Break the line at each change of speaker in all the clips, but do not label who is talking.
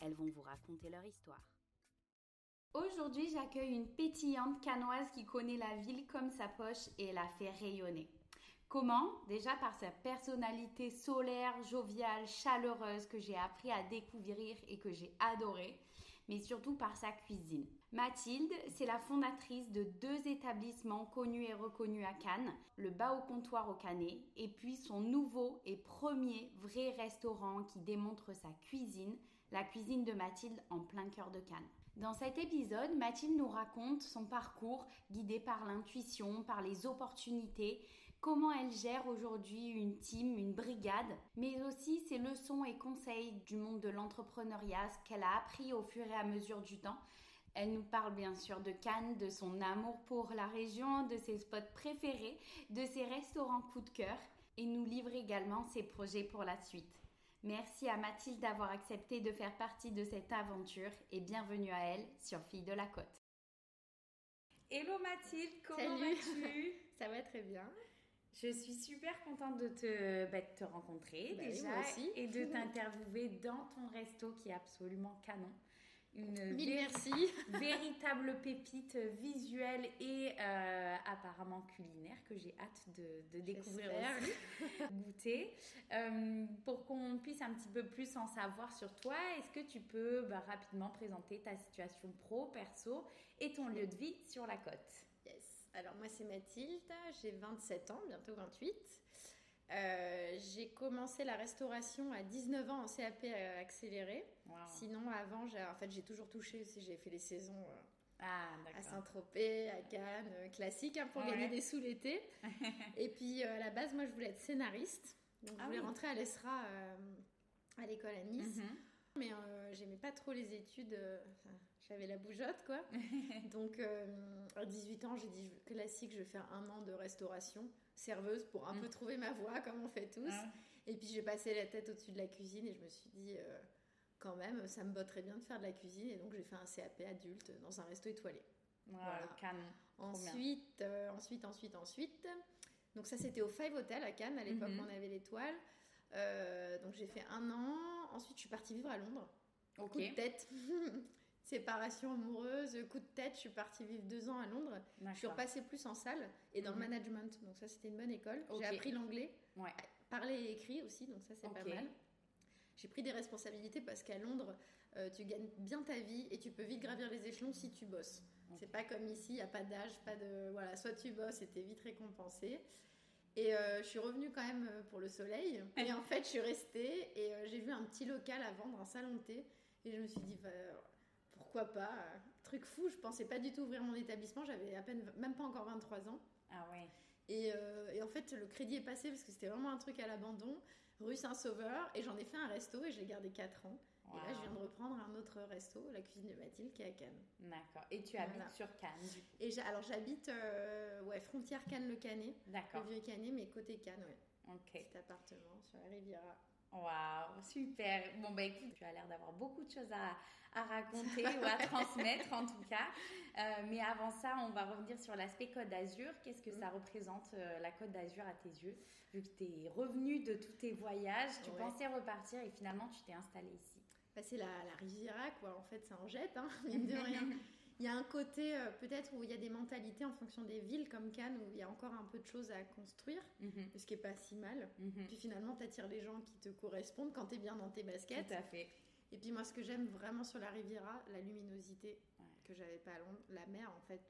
elles vont vous raconter leur histoire. Aujourd'hui, j'accueille une pétillante canoise qui connaît la ville comme sa poche et la fait rayonner. Comment? Déjà par sa personnalité solaire, joviale, chaleureuse que j'ai appris à découvrir et que j'ai adoré, mais surtout par sa cuisine. Mathilde, c'est la fondatrice de deux établissements connus et reconnus à Cannes, le Bas au comptoir au Canet, et puis son nouveau et premier vrai restaurant qui démontre sa cuisine, la cuisine de Mathilde en plein cœur de Cannes. Dans cet épisode, Mathilde nous raconte son parcours guidé par l'intuition, par les opportunités, comment elle gère aujourd'hui une team, une brigade, mais aussi ses leçons et conseils du monde de l'entrepreneuriat, qu'elle a appris au fur et à mesure du temps. Elle nous parle bien sûr de Cannes, de son amour pour la région, de ses spots préférés, de ses restaurants coup de cœur et nous livre également ses projets pour la suite. Merci à Mathilde d'avoir accepté de faire partie de cette aventure et bienvenue à elle sur Fille de la Côte. Hello Mathilde, comment vas-tu?
Ça va très bien.
Je suis super contente de te, bah, te rencontrer
Bah
déjà
aussi.
et de t'interviewer dans ton resto qui est absolument canon. Une
Mille
vé-
merci.
véritable pépite visuelle et euh, apparemment culinaire que j'ai hâte de, de découvrir aussi, goûter. Euh, pour qu'on puisse un petit peu plus en savoir sur toi, est-ce que tu peux bah, rapidement présenter ta situation pro, perso et ton lieu de vie sur la côte?
Yes. Alors moi c'est Mathilde, j'ai 27 ans, bientôt 28. Euh, j'ai commencé la restauration à 19 ans en CAP euh, accéléré.
Wow.
Sinon avant, j'ai en fait j'ai toujours touché aussi, j'ai fait les saisons euh,
Ah,
à. Saint-Tropez, à Cannes, euh, classique hein, pour
Ouais.
gagner des sous l'été. Et puis à la base, moi je voulais être scénariste. Donc je
Ah
voulais
oui.
rentrer à l'ESRA à l'école à Nice.
Mhm.
Mais j'aimais pas trop les études, euh, enfin, j'avais la bougeotte quoi. Donc euh, à 18 ans, j'ai dit classique, je vais faire un an de restauration, serveuse pour un
Mm.
peu trouver ma voie comme on fait tous.
Ah.
Et puis j'ai passé la tête au-dessus de la cuisine et je me suis dit euh, quand même, ça me botterait bien de faire de la cuisine et donc j'ai fait un CAP adulte dans un resto étoilé.
Wow,
Voilà.
bien.
Ensuite, euh, ensuite, ensuite, ensuite. Donc ça, c'était au Five Hotel à Cannes. À l'époque,
Mhm.
on avait l'étoile. Euh, donc j'ai fait un an. Ensuite, je suis partie vivre à Londres. Coup de tête. Séparation amoureuse, coup de tête. Je suis partie vivre deux ans à Londres. Je suis repassée plus en salle et dans
Mhm.
le management. Donc ça, c'était une bonne école. J'ai appris l'anglais,
Ouais.
parler et écrit aussi. Donc ça, c'est pas mal. J'ai pris des responsabilités parce qu'à Londres, euh, tu gagnes bien ta vie et tu peux vite gravir les échelons si tu bosses. C'est pas comme ici, il n'y a pas d'âge, pas de. Voilà, soit tu bosses et t'es vite récompensé. Et euh, je suis revenue quand même euh, pour le soleil. Et en fait, je suis restée et euh, j'ai vu un petit local à vendre, un salon de thé. Et je me suis dit, bah, pourquoi pas euh, Truc fou, je pensais pas du tout ouvrir mon établissement. J'avais à peine, même pas encore 23 ans.
Ah ouais.
Et, euh, et en fait, le crédit est passé parce que c'était vraiment un truc à l'abandon, rue Saint-Sauveur. Et j'en ai fait un resto et je l'ai gardé 4 ans. Et là, je viens de reprendre un autre resto, la cuisine de Mathilde, qui est à Cannes.
D'accord. Et tu habites
Voilà.
sur Cannes, du coup.
Et alors, j'habite, euh, ouais, frontière Cannes-le-Canet, le
D'accord.
vieux Canet, mais côté Cannes, ouais.
Ok.
Petit appartement sur la Riviera.
Waouh, super. Bon, bah écoute, tu as l'air d'avoir beaucoup de choses à, à raconter ou à transmettre en tout cas. Euh, mais avant ça, on va revenir sur l'aspect Côte d'Azur. Qu'est-ce que ça représente euh, la Côte d'Azur à tes yeux Vu que tu es revenu de tous tes voyages, tu
Ouais.
pensais repartir et finalement tu t'es installé ici?
Bah, c'est la, la Riviera, quoi. En fait, ça en jette, hein, mine de rien. Il y a un côté, euh, peut-être, où il y a des mentalités en fonction des villes, comme Cannes, où il y a encore un peu de choses à construire,
Mhm,
ce qui est pas si mal.
mhm.
Puis finalement, t'attires les gens qui te correspondent quand t'es bien dans tes baskets.
Tout à fait.
Et puis moi, ce que j'aime vraiment sur la Riviera, la luminosité
Ouais.
que j'avais pas à Londres, la mer en fait,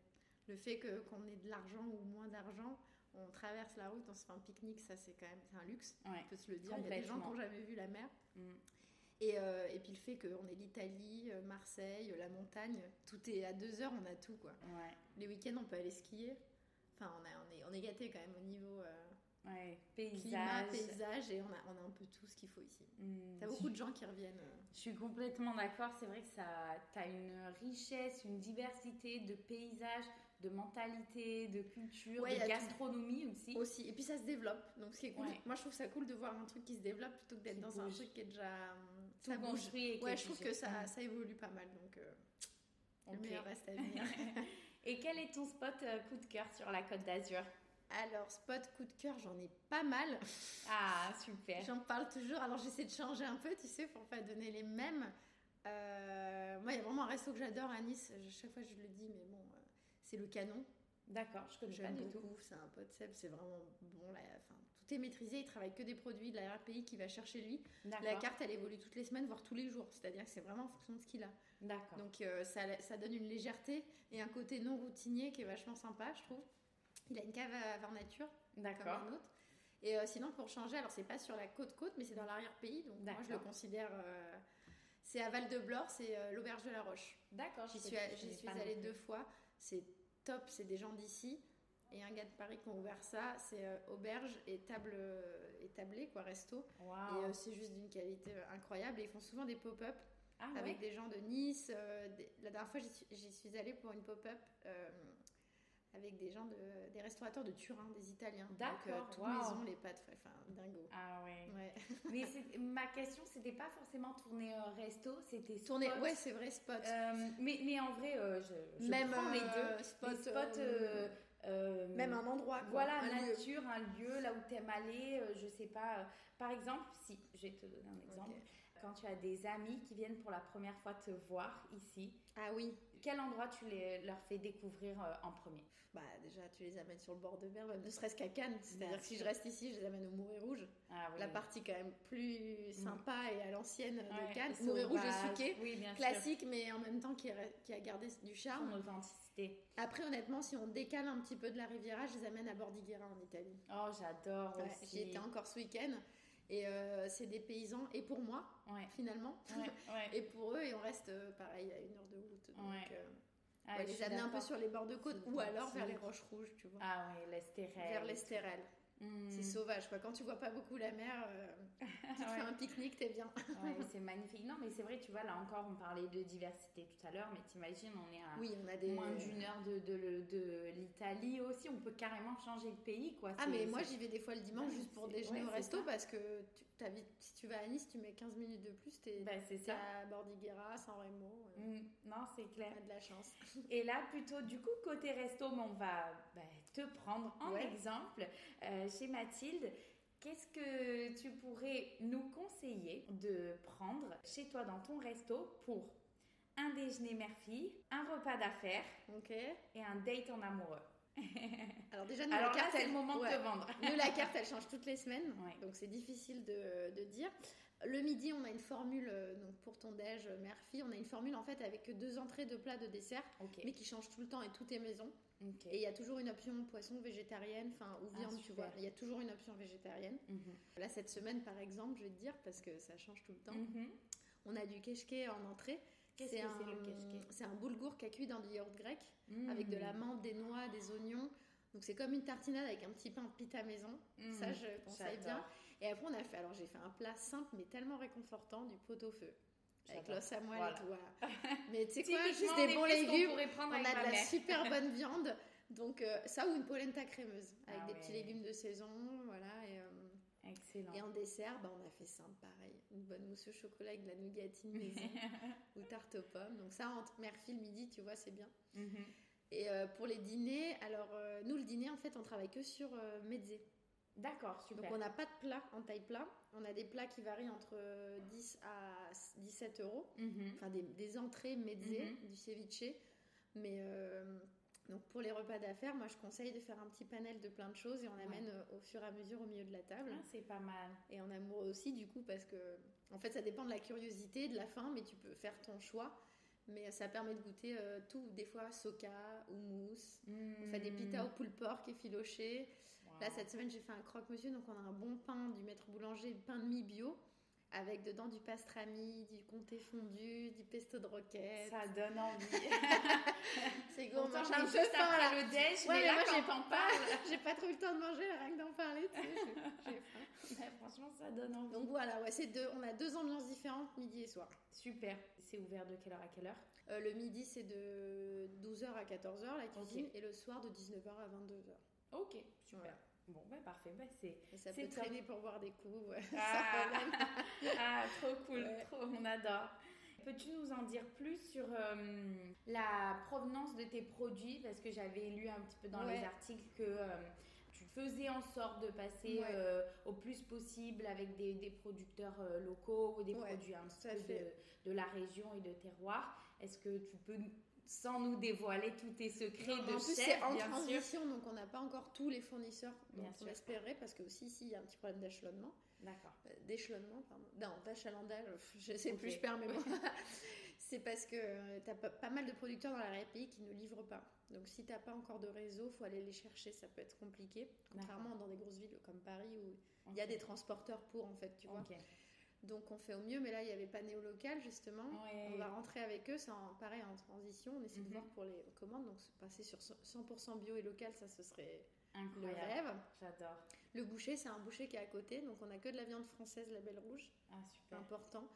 le fait que qu'on ait de l'argent ou moins d'argent, on traverse la route, on se fait un pique-nique, ça c'est quand même c'est un luxe,
Ouais.
on peut se le dire. Il y a des gens qui n'ont jamais vu la mer.
Mm.
Et, euh, et puis le fait qu'on ait l'Italie, euh, Marseille, la montagne, tout est à deux heures, on a tout quoi.
Ouais.
Les week-ends, on peut aller skier. Enfin, on, a, on est, on est gâté quand même au niveau euh,
Ouais,
Climat,
paysage.
paysage, et on a, on a un peu tout ce qu'il faut ici.
Hmm,
T'as beaucoup de gens qui reviennent. euh.
Je suis complètement d'accord. C'est vrai que ça, t'as une richesse, une diversité de paysages, de mentalité, de culture,
Ouais,
de
a tout.
gastronomie aussi.
aussi. Et puis ça se développe. Donc ce qui est cool, moi je trouve ça cool de voir un truc qui se développe plutôt que d'être dans un truc qui est déjà.
Tout
ça
construit et
Ouais, je trouve que ça, ça évolue pas mal. Donc euh, le
Ok.
meilleur reste à venir.
Et quel est ton spot euh, coup de cœur sur la Côte d'Azur?
Alors, spot coup de cœur, j'en ai pas mal.
Ah, super.
J'en parle toujours. Alors, j'essaie de changer un peu, tu sais, pour pas donner les mêmes. Euh, moi, il y a vraiment un resto que j'adore à Nice. Je- Chaque fois, je le dis, mais bon, euh, c'est le Canon.
D'accord, je connais pas du tout.
C'est un pote Seb, c'est vraiment bon. Là, enfin, tout est maîtrisé. Il travaille que des produits de la RPI qu'il va chercher lui. La carte, elle évolue toutes les semaines, voire tous les jours. C'est-à-dire que c'est vraiment en fonction de ce qu'il a.
D'accord.
Donc euh, ça, ça donne une légèreté et un côté non routinier qui est vachement sympa, je trouve. Il a une cave à vin nature, comme
D'accord.
un autre. Et euh, sinon, pour changer, alors c'est pas sur la côte-côte, mais c'est dans l'arrière-pays. Donc moi, je le considère. euh, c'est à Val de Blore, c'est l'auberge de la Roche.
D'accord.
J'y
je
suis, allée deux fois. C'est top, c'est des gens d'ici. Et un gars de Paris qui ont ouvert ça, c'est euh, auberge et table euh, et tablé, quoi, resto. Et euh, c'est juste d'une qualité euh, incroyable. Et ils font souvent des pop-up
Ah ouais.
avec des gens de Nice. euh, des- La dernière fois, j'y suis- allée pour une pop-up euh, avec des gens, de, des restaurateurs de Turin, des Italiens.
D'accord,
tout
waouh.
maison, les pâtes, enfin, dingo.
Ah ouais.
Ouais.
Mais ma question, c'était pas forcément tourner au resto, c'était
Tourner, ouais, c'est vrai, spot.
Euh, mais, mais en vrai, euh, je, je
Même
prends les
euh,
deux.
spot,
Les spots,
euh, même un endroit. quoi,
Voilà,
un lieu.
nature, un lieu, là où t'aimes aller, euh, je sais pas. euh, par exemple, si, je vais te donner un exemple. Quand tu as des amis qui viennent pour la première fois te voir ici,
Ah oui,
quel endroit tu les, leur fais découvrir euh, en premier?
Bah déjà, tu les amènes sur le bord de mer, même ne serait-ce qu'à Cannes. C'est-à-dire que si je reste ici, je les amène au Mouret Rouge.
ah, oui.
La partie quand même plus sympa et à l'ancienne de Cannes. Mouret Rouge et Suquet.
Oui, bien sûr.
Classique, mais en même temps qui, a gardé du charme.
Son authenticité.
Après, honnêtement, si on décale un petit peu de la Riviera, je les amène à Bordighera en Italie.
Oh, j'adore
Ouais,
aussi.
J'y étais encore ce week-end. Et euh, c'est des paysans, et pour moi,
Ouais,
finalement.
ouais.
Et pour eux, et on reste euh, pareil à une heure de route. Donc, euh,
Ah,
les amener un peu sur les bords de côte, ou alors vers les roches rouges, tu vois.
Ah oui, l'Estérel.
vers l'Estérel. C'est sauvage, quoi. Quand tu vois pas beaucoup la mer, euh, tu te fais un pique-nique, t'es bien.
Ouais, c'est magnifique. Non, mais c'est vrai, tu vois, là encore, on parlait de diversité tout à l'heure, mais t'imagines, on est à
Oui, on a des.
moins d'une heure de, de, de l'Italie aussi. On peut carrément changer de pays, quoi.
Ah, mais moi j'y vais des fois le dimanche
Ouais,
juste pour déjeuner au resto
ça.
parce que tu, si tu vas à Nice, tu mets 15 minutes de plus, t'es
Bah, c'est
t'es
ça.
à Bordighera, San Remo. euh,
Mm, non, c'est clair.
a de la chance.
Et là, plutôt, du coup, côté resto, mais on va bah, te prendre en
Ouais.
exemple euh, chez Mathilde. Qu'est-ce que tu pourrais nous conseiller de prendre chez toi dans ton resto pour un déjeuner mère-fille, un repas d'affaires
Ok.
et un date en amoureux?
Alors déjà, nous,
Alors
la carte,
c'est
elle-
le moment
ouais.
de te vendre.
Nous, la carte, elle change toutes les semaines,
Ouais.
donc c'est difficile de, de dire. Le midi, on a une formule, euh, donc pour ton déj euh, mère-fille, on a une formule en fait avec deux entrées, deux plats, deux desserts,
Ok.
mais qui change tout le temps et tout est maison. Et il y a toujours une option poisson végétarienne, enfin ou
Ah,
viande, tu vois. Il y a toujours une option végétarienne.
Mhm.
Là, cette semaine, par exemple, je vais te dire, parce que ça change tout le temps,
Mhm.
on a du keshke en entrée.
Qu'est-ce que c'est le keshke
C'est un boulgour qui a cuit dans du yaourt grec,
Mhm.
avec de la menthe, des noix, des oignons. Donc c'est comme une tartinade avec un petit pain pita maison. Ça, je conseille bien. Et après, on a fait, alors j'ai fait un plat simple mais tellement réconfortant, du pot-au-feu. Avec
J'adore.
l'os à moelle
Voilà.
et tout. voilà. Mais tu sais quoi, juste des
des
bons légumes. On
avec
a de la
mère.
super bonne viande. Donc euh, ça ou une polenta crémeuse avec
Ah
des
ouais.
petits légumes de saison, voilà. Et, euh,
Excellent.
et en dessert, bah, on a fait simple, pareil. Une bonne mousse au chocolat avec de la nougatine maison ou tarte aux pommes. Donc ça, entre mère-fille, midi, tu vois, c'est bien.
Mhm.
Et euh, pour les dîners, alors nous, le dîner, en fait, on travaille que sur mezzé.
D'accord, super.
Donc on n'a pas de plat en taille plat. On a des plats qui varient entre euh, 10 à 17 euros.
Mhm.
Enfin, des, des entrées mezzé,
Mhm.
du ceviche. Mais euh, donc pour les repas d'affaires, moi, je conseille de faire un petit panel de plein de choses et on
Ouais.
amène euh, au fur et à mesure au milieu de la table.
Ah, c'est pas mal.
Et en amoureux aussi, du coup, parce que en fait, ça dépend de la curiosité, de la faim, mais tu peux faire ton choix. Mais ça permet de goûter euh, tout, des fois soca, houmous. On fait des pitas au poule porc effiloché. Là, cette semaine, j'ai fait un croque-monsieur, donc on a un bon pain du maître boulanger, pain de mie bio, avec dedans du pastrami, du comté fondu, du pesto de roquette.
Ça donne envie.
c'est
gourmand. J'ai un peu faim là. le déj, ouais, mais, là, moi, quand on
j'ai pas trop eu le temps de manger, rien que d'en parler, tu sais,
j'ai faim. franchement, ça donne envie.
Donc voilà, ouais, c'est deux, on a deux ambiances différentes, midi et soir.
Super. C'est ouvert de quelle heure à quelle heure?
Euh, Le midi, c'est de 12h à 14h la cuisine, et le soir de 19h à 22h.
Ok, super. Bon, bah parfait. Bah, c'est,
ça peut traîner pour boire des coups. Ouais.
Ah, ah, trop cool. Trop, on adore. Peux-tu nous en dire plus sur euh, la provenance de tes produits? Parce que j'avais lu un petit peu dans les articles que euh, tu faisais en sorte de passer euh, au plus possible avec des, des producteurs locaux ou des produits un peu de, de, la région et de terroir. Est-ce que tu peux sans nous dévoiler tous tes secrets de
en plus, c'est en transition, donc on n'a pas encore tous les fournisseurs dont on espérait, parce que aussi ici, il y a un petit problème d'échelonnement.
D'accord.
Euh, d'échelonnement, pardon. Non, d'achalandage, je sais plus, je perds mes mots. c'est parce que euh, tu as pas, mal de producteurs dans la pays qui ne livrent pas. Donc si tu n'as pas encore de réseau, faut aller les chercher, ça peut être compliqué. Contrairement dans des grosses villes comme Paris où il y a des transporteurs pour, en fait, tu vois. Donc on fait au mieux, mais là il n'y avait pas néo-local justement. On va rentrer avec eux, c'est pareil en transition. On essaie de mhm. voir pour les commandes, donc passer sur 100% bio et local, ça ce serait le rêve.
J'adore.
Le boucher, c'est un boucher qui est à côté, donc on a que de la viande française, label rouge.
Ah super.
Important.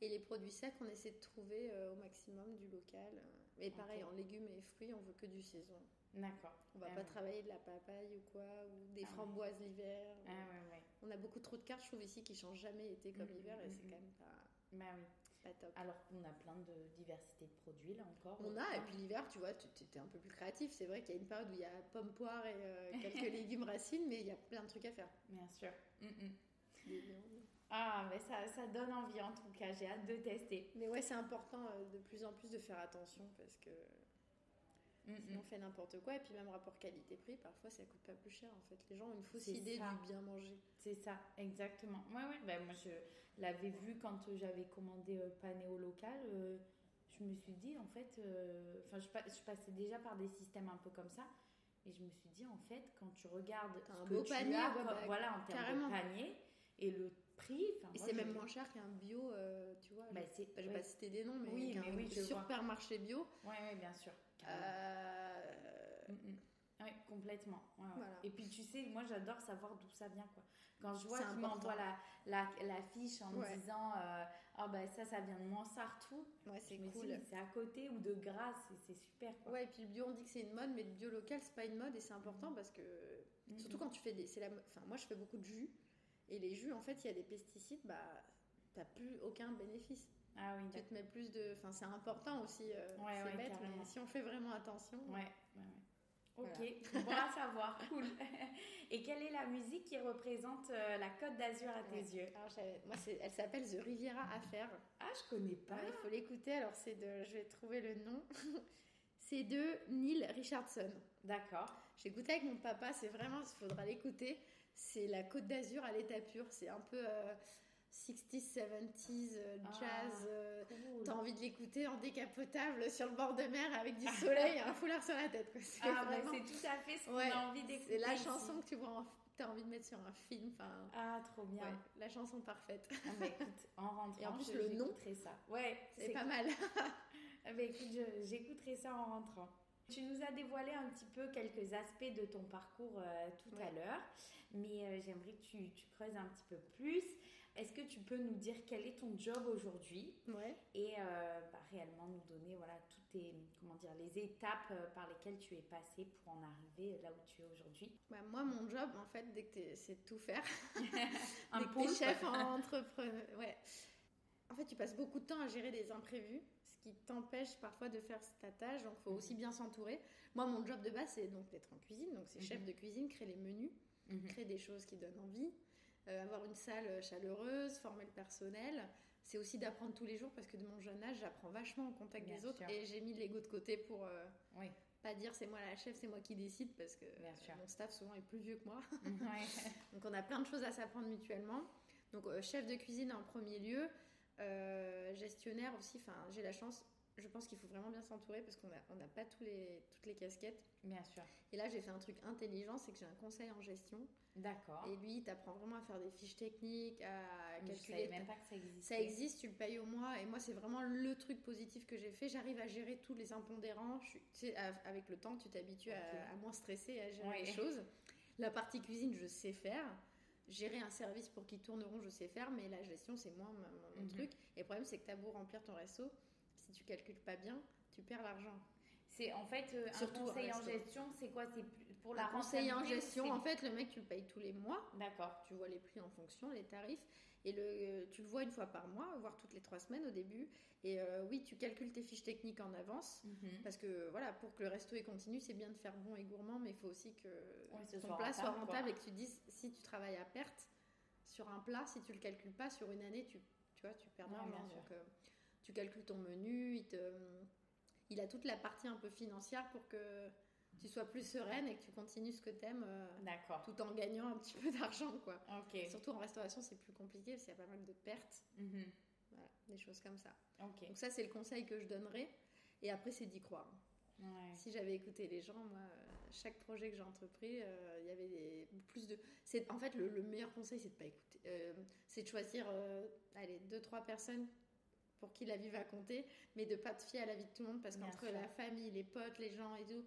Et les produits secs, on essaie de trouver euh, au maximum du local. Et pareil, en légumes et fruits, on veut que du saison.
D'accord.
On va ah pas travailler de la papaye ou quoi, ou des ah framboises l'hiver.
Ah ouais, ouais.
On a beaucoup trop de cartes, je trouve ici, qui changent jamais été comme mm, l'hiver, et mm, c'est mm, quand même pas.
Bah oui.
Pas top.
Alors qu'on a plein de diversité de produits là encore.
On a, et puis l'hiver, tu vois, tu étais un peu plus créatif. C'est vrai qu'il y a une période où il y a pommes, poires et euh, quelques légumes racines, mais il y a plein de trucs à faire.
Bien sûr. Ah, mais ça, ça donne envie en tout cas, j'ai hâte de tester.
Mais ouais, c'est important euh, de plus en plus de faire attention parce que Mm, Sinon, on fait n'importe quoi. Et puis, même rapport qualité-prix, parfois, ça coûte pas plus cher. En fait, les gens ont une fausse idée du bien manger.
C'est ça, exactement. Ouais, ouais. Ben, moi, je l'avais vu quand j'avais commandé euh, Panéo local. Euh, je me suis dit, en fait, euh, enfin, je, je, passais déjà par des systèmes un peu comme ça. Et je me suis dit, en fait, quand tu regardes
un beau panier,
bah, voilà, en termes de panier, et le prix.
Et c'est même moins cher qu'un bio, tu vois.
Bah,
je, ne vais pas citer des noms, mais, oui, mais oui, supermarché bio.
Oui, oui, bien sûr.
Euh,
mm, mm. Oui, complètement. Et puis tu sais, moi j'adore savoir d'où ça vient. Quoi. Quand je vois qu'ils m'envoient la, la, la, fiche en me disant euh, Ah ben ça, ça vient de Mansartou.
Ouais, c'est cool.
C'est à côté ou de Grasse, c'est super. Quoi.
Ouais, et puis le bio, on dit que c'est une mode, mais le bio local, c'est pas une mode et c'est important parce que. Surtout quand tu fais des. La, enfin, moi je fais beaucoup de jus et les jus, en fait, il y a des pesticides, bah t'as plus aucun bénéfice.
Ah oui,
tu te mets plus de. Enfin, c'est important aussi. Euh, c'est bête, mais si on fait vraiment attention.
Ouais, ouais, Ok, bon à savoir, cool. Et quelle est la musique qui représente euh, la Côte d'Azur à tes yeux?
Moi, elle s'appelle The Riviera Affair.
Ah, je connais pas.
il faut l'écouter. Alors, c'est de. Je vais trouver le nom. c'est de Neil Richardson.
D'accord.
J'ai écouté avec mon papa. C'est vraiment. Il faudra l'écouter. C'est la Côte d'Azur à l'état pur. C'est un peu. Euh, 60s, 70s, euh, ah, jazz. Euh, t'as envie de l'écouter en décapotable sur le bord de mer avec du soleil et un foulard sur la tête.
C'est ah, bah, tout à fait ce qu'on a envie d'écouter.
C'est la chanson que tu vois, as envie de mettre sur un film.
Ah, trop bien.
la chanson parfaite.
Ah, bah, écoute, en rentrant,
et en plus, le nom,
ça. Ouais,
c'est pas mal.
ah, bah, écoute, j'écouterai ça en rentrant. Tu nous as dévoilé un petit peu quelques aspects de ton parcours euh, tout à l'heure, mais j'aimerais que tu, tu, creuses un petit peu plus. Est-ce que tu peux nous dire quel est ton job aujourd'hui
ouais.
et euh, bah, réellement nous donner voilà toutes tes comment dire les étapes euh, par lesquelles tu es passé pour en arriver là où tu es aujourd'hui?
Bah, Moi, mon job en fait, dès que c'est de tout faire. Un dès que chef en entrepreneur, ouais. En fait, tu passes beaucoup de temps à gérer des imprévus, qui t'empêche parfois de faire ta tâche. Donc, il faut aussi bien s'entourer. Moi, mon job de base, c'est donc d'être en cuisine. Donc, c'est chef mhm. de cuisine, créer les menus, mhm. créer des choses qui donnent envie. Euh, avoir une salle chaleureuse, former le personnel. C'est aussi d'apprendre tous les jours parce que de mon jeune âge, j'apprends vachement au contact des autres et j'ai mis l'ego de côté pour euh, pas dire c'est moi la chef, c'est moi qui décide parce que mon staff souvent est plus vieux que moi. Donc on a plein de choses à s'apprendre mutuellement. Donc euh, chef de cuisine en premier lieu, gestionnaire aussi. Enfin, j'ai la chance je pense qu'il faut vraiment bien s'entourer parce qu'on n'a on n'a pas tous les, toutes les casquettes.
Bien sûr.
Et là, j'ai fait un truc intelligent, c'est que j'ai un conseil en gestion.
D'accord.
Et lui, il t'apprend vraiment à faire des fiches techniques, à
Mais Je
calculer.
savais même pas que ça existait.
Ça existe, tu le payes au mois. Et moi, c'est vraiment le truc positif que j'ai fait. J'arrive à gérer tous les impondérants. Je suis- tu sais, avec le temps, tu t'habitues à, à moins stresser et à gérer
Ouais.
les choses. La partie cuisine, je sais faire. Gérer un service pour qui tourne rond, je sais faire. Mais la gestion, c'est moins mon, mon
Mhm.
truc. Et le problème, c'est que tu as beau remplir ton resto. Si tu calcules pas bien, tu perds l'argent.
C'est en fait euh, un
Surtout un
conseil en gestion, c'est quoi? C'est pour la
Un conseiller en gestion, en fait, le mec, tu le payes tous les mois.
D'accord.
Tu vois les prix en fonction, les tarifs. Et le, tu le vois une fois par mois, voire toutes les trois semaines au début. Et euh, oui, tu calcules tes fiches techniques en avance.
Mhm.
Parce que voilà, pour que le resto est continu, c'est bien de faire bon et gourmand, mais il faut aussi que ton
soit
plat soit
rentable, quoi.
et que tu dises, si tu travailles à perte sur un plat, si tu le calcules pas sur une année, tu, tu vois, tu perds
Ouais,
l'argent.
bien.
Donc, euh, tu calcules ton menu, il, te, il a toute la partie un peu financière pour que tu sois plus sereine et que tu continues ce que tu aimes
D'accord.
tout en gagnant un petit peu d'argent, quoi. Surtout en restauration, c'est plus compliqué parce qu'il y a pas mal de pertes,
Mhm.
voilà, des choses comme ça. Donc ça, c'est le conseil que je donnerais. Et après, c'est d'y croire.
Ouais.
Si j'avais écouté les gens, moi, euh, chaque projet que j'ai entrepris, euh, il y avait des- plus de. C'est en fait le, le meilleur conseil, c'est de pas écouter. Euh, c'est de choisir, euh, allez, deux trois personnes pour qui la vie va compter, mais de pas te fier à la vie de tout le monde parce
Bien
qu'entre
sûr.
la famille, les potes, les gens et tout.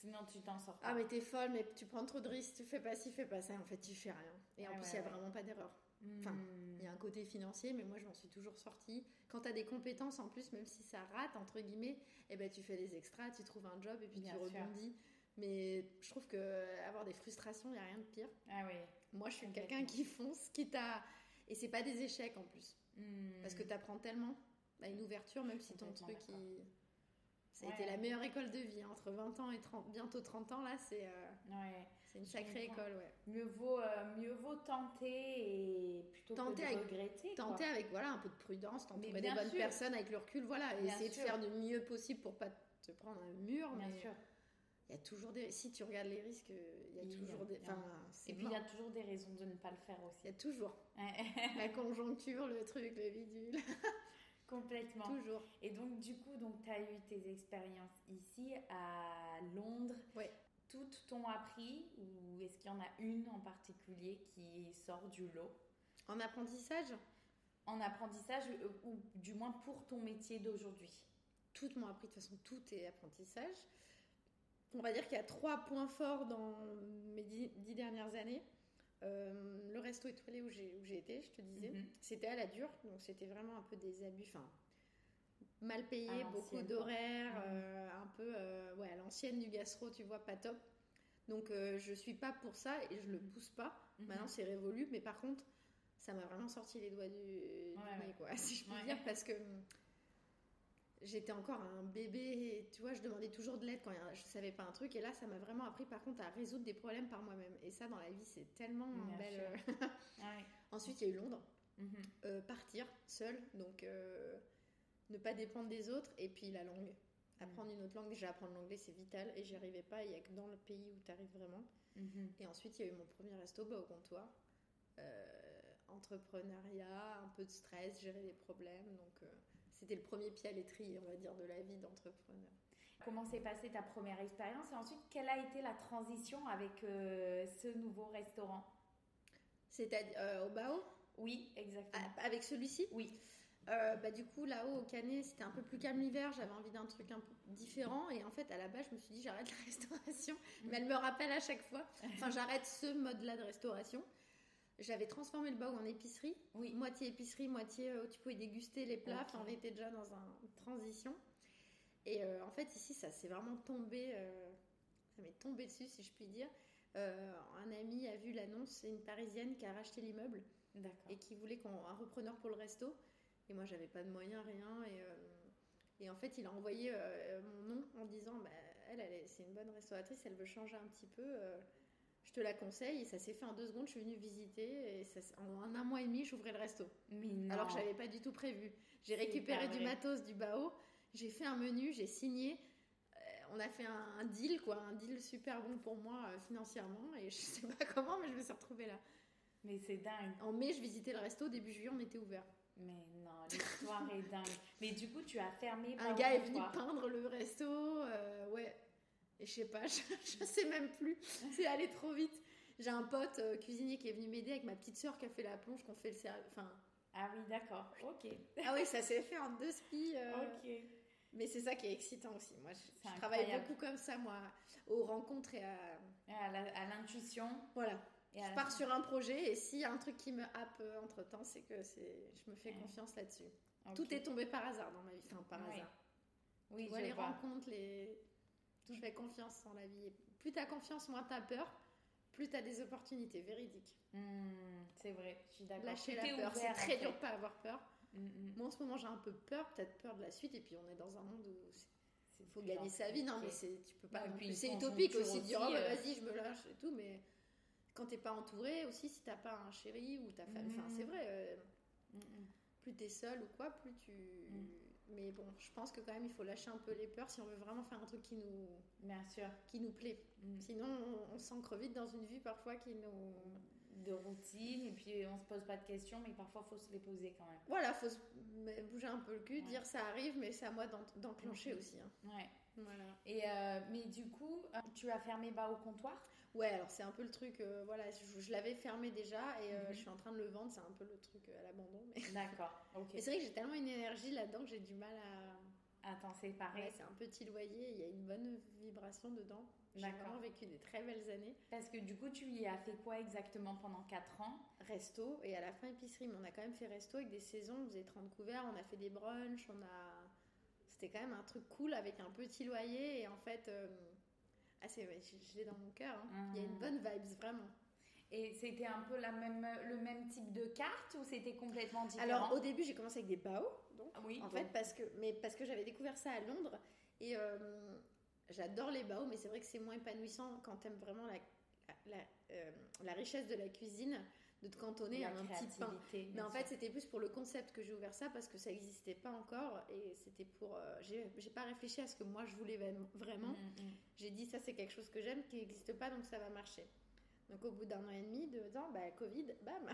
Sinon, tu t'en sors pas.
Ah mais t'es folle, mais tu prends trop de risques, tu fais pas ci, fais pas ça. En fait, tu fais rien. Et en
Ouais,
plus, il
ouais,
y a vraiment pas d'erreur. enfin,
Hmm.
Il y a un côté financier, mais moi je m'en suis toujours sortie. Quand tu as des compétences en plus, même si ça rate, entre guillemets, eh ben, tu fais des extras, tu trouves un job et puis
Bien
tu
sûr.
rebondis. Mais je trouve que avoir des frustrations, il n'y a rien de pire.
Ah oui.
Moi je suis quelqu'un qui fonce, qui t'a. Et c'est pas des échecs en plus.
Hmm.
Parce que tu apprends tellement à une ouverture, même si ton truc. il- Ça a
Ouais.
été la meilleure école de vie. hein. Entre 20 ans et 30, bientôt 30 ans, là, c'est euh,
Ouais.
une sacrée école. Ouais.
Mieux vaut, euh, mieux vaut tenter et plutôt
Tenter
que de
avec-
regretter. quoi.
Tenter avec voilà, un peu de prudence,
Mais
des bonnes personnes avec le recul, voilà, et
Bien
essayer
sûr.
de faire du mieux possible pour pas te prendre un mur.
Bien
mais
sûr.
il y a toujours des. Si tu regardes les risques, il y a
Il
toujours des.
il
Enfin,
Et puis il y a toujours des raisons de ne pas le faire
Il
aussi.
y a toujours la conjoncture, le truc, le bidule,
Complètement.
toujours.
Et donc, du coup, donc, tu as eu tes expériences ici à Londres.
Ouais.
Toutes t'ont appris ou est-ce qu'il y en a une en particulier qui sort du lot?
En apprentissage,
En apprentissage euh, ou du moins pour ton métier d'aujourd'hui?
Toutes m'ont appris. De toute façon, tout est apprentissage. On va dire qu'il y a trois points forts dans mes dix, dix dernières années. Euh, le resto étoilé où j'ai où j'ai été, je te disais.
Mhm.
C'était à la dure, donc c'était vraiment un peu des abus, enfin mal payé, beaucoup d'horaires.
Mhm.
euh, un peu euh, ouais, à l'ancienne du gastro, tu vois, pas top. Donc je suis pas pour ça et je le pousse pas.
Mhm.
Maintenant c'est révolu, mais par contre ça m'a vraiment sorti les doigts du, du
Ouais,
nez, quoi, si je puis
Ouais.
dire, parce que j'étais encore un bébé, et, tu vois, je demandais toujours de l'aide quand je savais pas un truc, et là ça m'a vraiment appris par contre à résoudre des problèmes par moi-même. Et ça dans la vie c'est tellement
Bien
belle.
sûr. Ouais.
Ensuite il y a eu Londres
Mhm.
euh, partir seul, donc euh, ne pas dépendre des autres, et puis la langue. Apprendre une autre langue, déjà apprendre l'anglais c'est vital, et j'y arrivais pas, il y a que dans le pays où tu arrives vraiment.
Mhm.
Et ensuite il y a eu mon premier resto bah, au comptoir. Euh, entrepreneuriat, un peu de stress, gérer des problèmes, donc euh, c'était le premier pied à l'étrier, on va dire, de la vie d'entrepreneur.
Comment s'est passée ta première expérience et ensuite quelle a été la transition avec euh, ce nouveau restaurant?
C'est-à-dire euh, au Bao,
Oui, exactement.
Ah, avec celui-ci?
Oui.
Euh, bah, du coup, là-haut, au Canet, c'était un peu plus calme l'hiver. J'avais envie d'un truc un peu différent. Et en fait, à la base, je me suis dit, j'arrête la restauration. Mais elle me rappelle à chaque fois. Enfin, j'arrête ce mode-là de restauration. J'avais transformé le baou en épicerie.
Oui.
Moitié épicerie, moitié euh, où tu pouvais déguster les plats.
Ok.
Enfin, on était déjà dans un- une transition. Et euh, en fait, ici, ça s'est vraiment tombé. euh, ça m'est tombé dessus, si je puis dire. Euh, un ami a vu l'annonce. C'est une parisienne qui a racheté l'immeuble et qui voulait qu'on un repreneur pour le resto. Et moi, j'avais pas de moyens, rien. Et, euh, et en fait, il a envoyé euh, mon nom en disant bah, elle, elle est- c'est une bonne restauratrice, elle veut changer un petit peu. euh, je te la conseille. Et ça s'est fait en deux secondes. Je suis venue visiter. Et ça, en un, mois et demi, j'ouvrais le resto.
Mais non.
Alors que j'avais pas du tout prévu. J'ai récupéré du matos du BAO. J'ai fait un menu, j'ai signé. Euh, on a fait un, un deal, quoi, un deal super bon pour moi euh, financièrement. Et je sais pas comment, mais je me suis retrouvée là.
Mais c'est dingue.
En mai, je visitais le resto. Début juillet, on était ouvert.
Mais non, l'histoire est dingue. Mais du coup, tu as fermé.
Un gars est venu peindre le resto. euh, ouais. Et je sais pas, je, je sais même plus. C'est allé trop vite. J'ai un pote euh, cuisinier qui est venu m'aider avec ma petite soeur qui a fait la plonge, qu'on fait le service. Enfin,
Ah oui, d'accord. Ok.
ah oui, ça s'est fait en deux skis. euh,
Ok.
Mais c'est ça qui est excitant aussi. Moi, je, travaille beaucoup comme ça, moi, aux rencontres et à.
À l'intuition.
Voilà.
Et
Je pars sur un projet et s'il y a un truc qui me happe entre temps, c'est que c'est, je me fais
Ouais.
confiance là-dessus. Tout est tombé par hasard dans ma vie. Enfin, par hasard.
Oui,
Tu vois, les
vois.
rencontres, les. Je fais confiance en la vie. Plus t'as confiance, moins t'as peur, plus t'as des opportunités véridiques.
Hmm, c'est vrai, je suis d'accord.
Lâcher la peur, c'est très dur de pas avoir peur.
Hmm, hmm.
Moi en ce moment j'ai un peu peur, peut-être peur de la suite, et puis on est dans un monde où il faut gagner sa vie. Non, mais c'est, tu peux pas. C'est utopique aussi de dire oh, bah,
euh,
vas-y, je me lâche et tout, mais quand t'es pas entouré aussi, si t'as pas un chéri ou ta enfin
Mhm.
c'est vrai, euh,
hmm.
plus t'es seul ou quoi, plus tu.
Mm.
Mais bon, je pense que quand même il faut lâcher un peu les peurs si on veut vraiment faire un truc qui nous,
Bien sûr.
qui nous plaît.
Hmm.
Sinon, on, on s'ancre vite dans une vie parfois qui nous.
De routine, et puis on se pose pas de questions, mais parfois faut se les poser quand même.
Voilà, faut se bouger un peu le cul,
Ouais.
dire ça arrive, mais c'est à moi d'en- d'enclencher
Mhm.
aussi. hein.
Ouais.
Voilà.
Et euh, mais du coup, euh, tu as fermé bas au comptoir?
Ouais, alors c'est un peu le truc, euh, voilà, je, je l'avais fermé déjà et euh,
Mhm.
je suis en train de le vendre, c'est un peu le truc euh, à l'abandon. Mais,
D'accord. Ok.
mais c'est vrai que j'ai tellement une énergie là-dedans que j'ai du mal à.
Attends, c'est pareil.
Ouais, c'est un petit loyer, il y a une bonne vibration dedans. J'ai vraiment vécu des très belles années.
Parce que du coup, tu y as fait quoi exactement pendant 4 ans?
Resto et à la fin épicerie, mais on a quand même fait resto avec des saisons, on faisait 30 couverts, on a fait des brunchs, on a. C'était quand même un truc cool avec un petit loyer et en fait. euh, Ah, c'est, ouais, je, je l'ai dans mon cœur. hein. Il y a une
Mhm.
bonne vibes, vraiment.
Et c'était un peu la même, le même type de carte ou c'était complètement différent?
Alors au début j'ai commencé avec des bao, donc
Ah oui,
en
donc-
fait parce que mais parce que j'avais découvert ça à Londres et euh, j'adore les bao, mais c'est vrai que c'est moins épanouissant quand t'aimes vraiment la la, la, euh, la richesse de la cuisine de te cantonner
la
à un petit pain. Mais en fait c'était plus pour le concept que j'ai ouvert ça parce que ça n'existait pas encore et c'était pour euh, j'ai pas réfléchi à ce que moi je voulais vraiment.
Mm, mm,
J'ai dit ça c'est quelque chose que j'aime qui n'existe pas donc ça va marcher. Donc au bout d'un an et demi, ans, bah Covid, bam.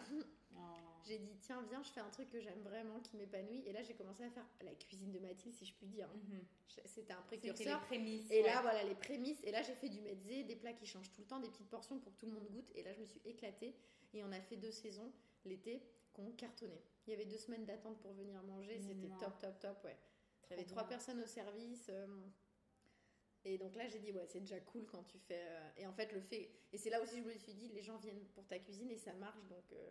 Oh.
j'ai dit, tiens, viens, je fais un truc que j'aime vraiment, qui m'épanouit. Et là, j'ai commencé à faire la cuisine de Mathilde, si je puis dire.
Mhm.
C'était un
C'était les
précurseur.
prémices.
Et
ouais.
là, voilà, les prémices. Et là, j'ai fait du mezze, des plats qui changent tout le temps, des petites portions pour que tout le monde goûte. Et là, je me suis éclatée. Et on a fait deux saisons, l'été, qu'on cartonnait. Il y avait deux semaines d'attente pour venir manger. C'était top, top, top, ouais.
Trop
J'avais trois
bien.
personnes au service. euh, et donc là, j'ai dit, ouais, c'est déjà cool quand tu fais. euh, et en fait, le fait. Et c'est là aussi, je me suis dit, les gens viennent pour ta cuisine et ça marche. Donc euh,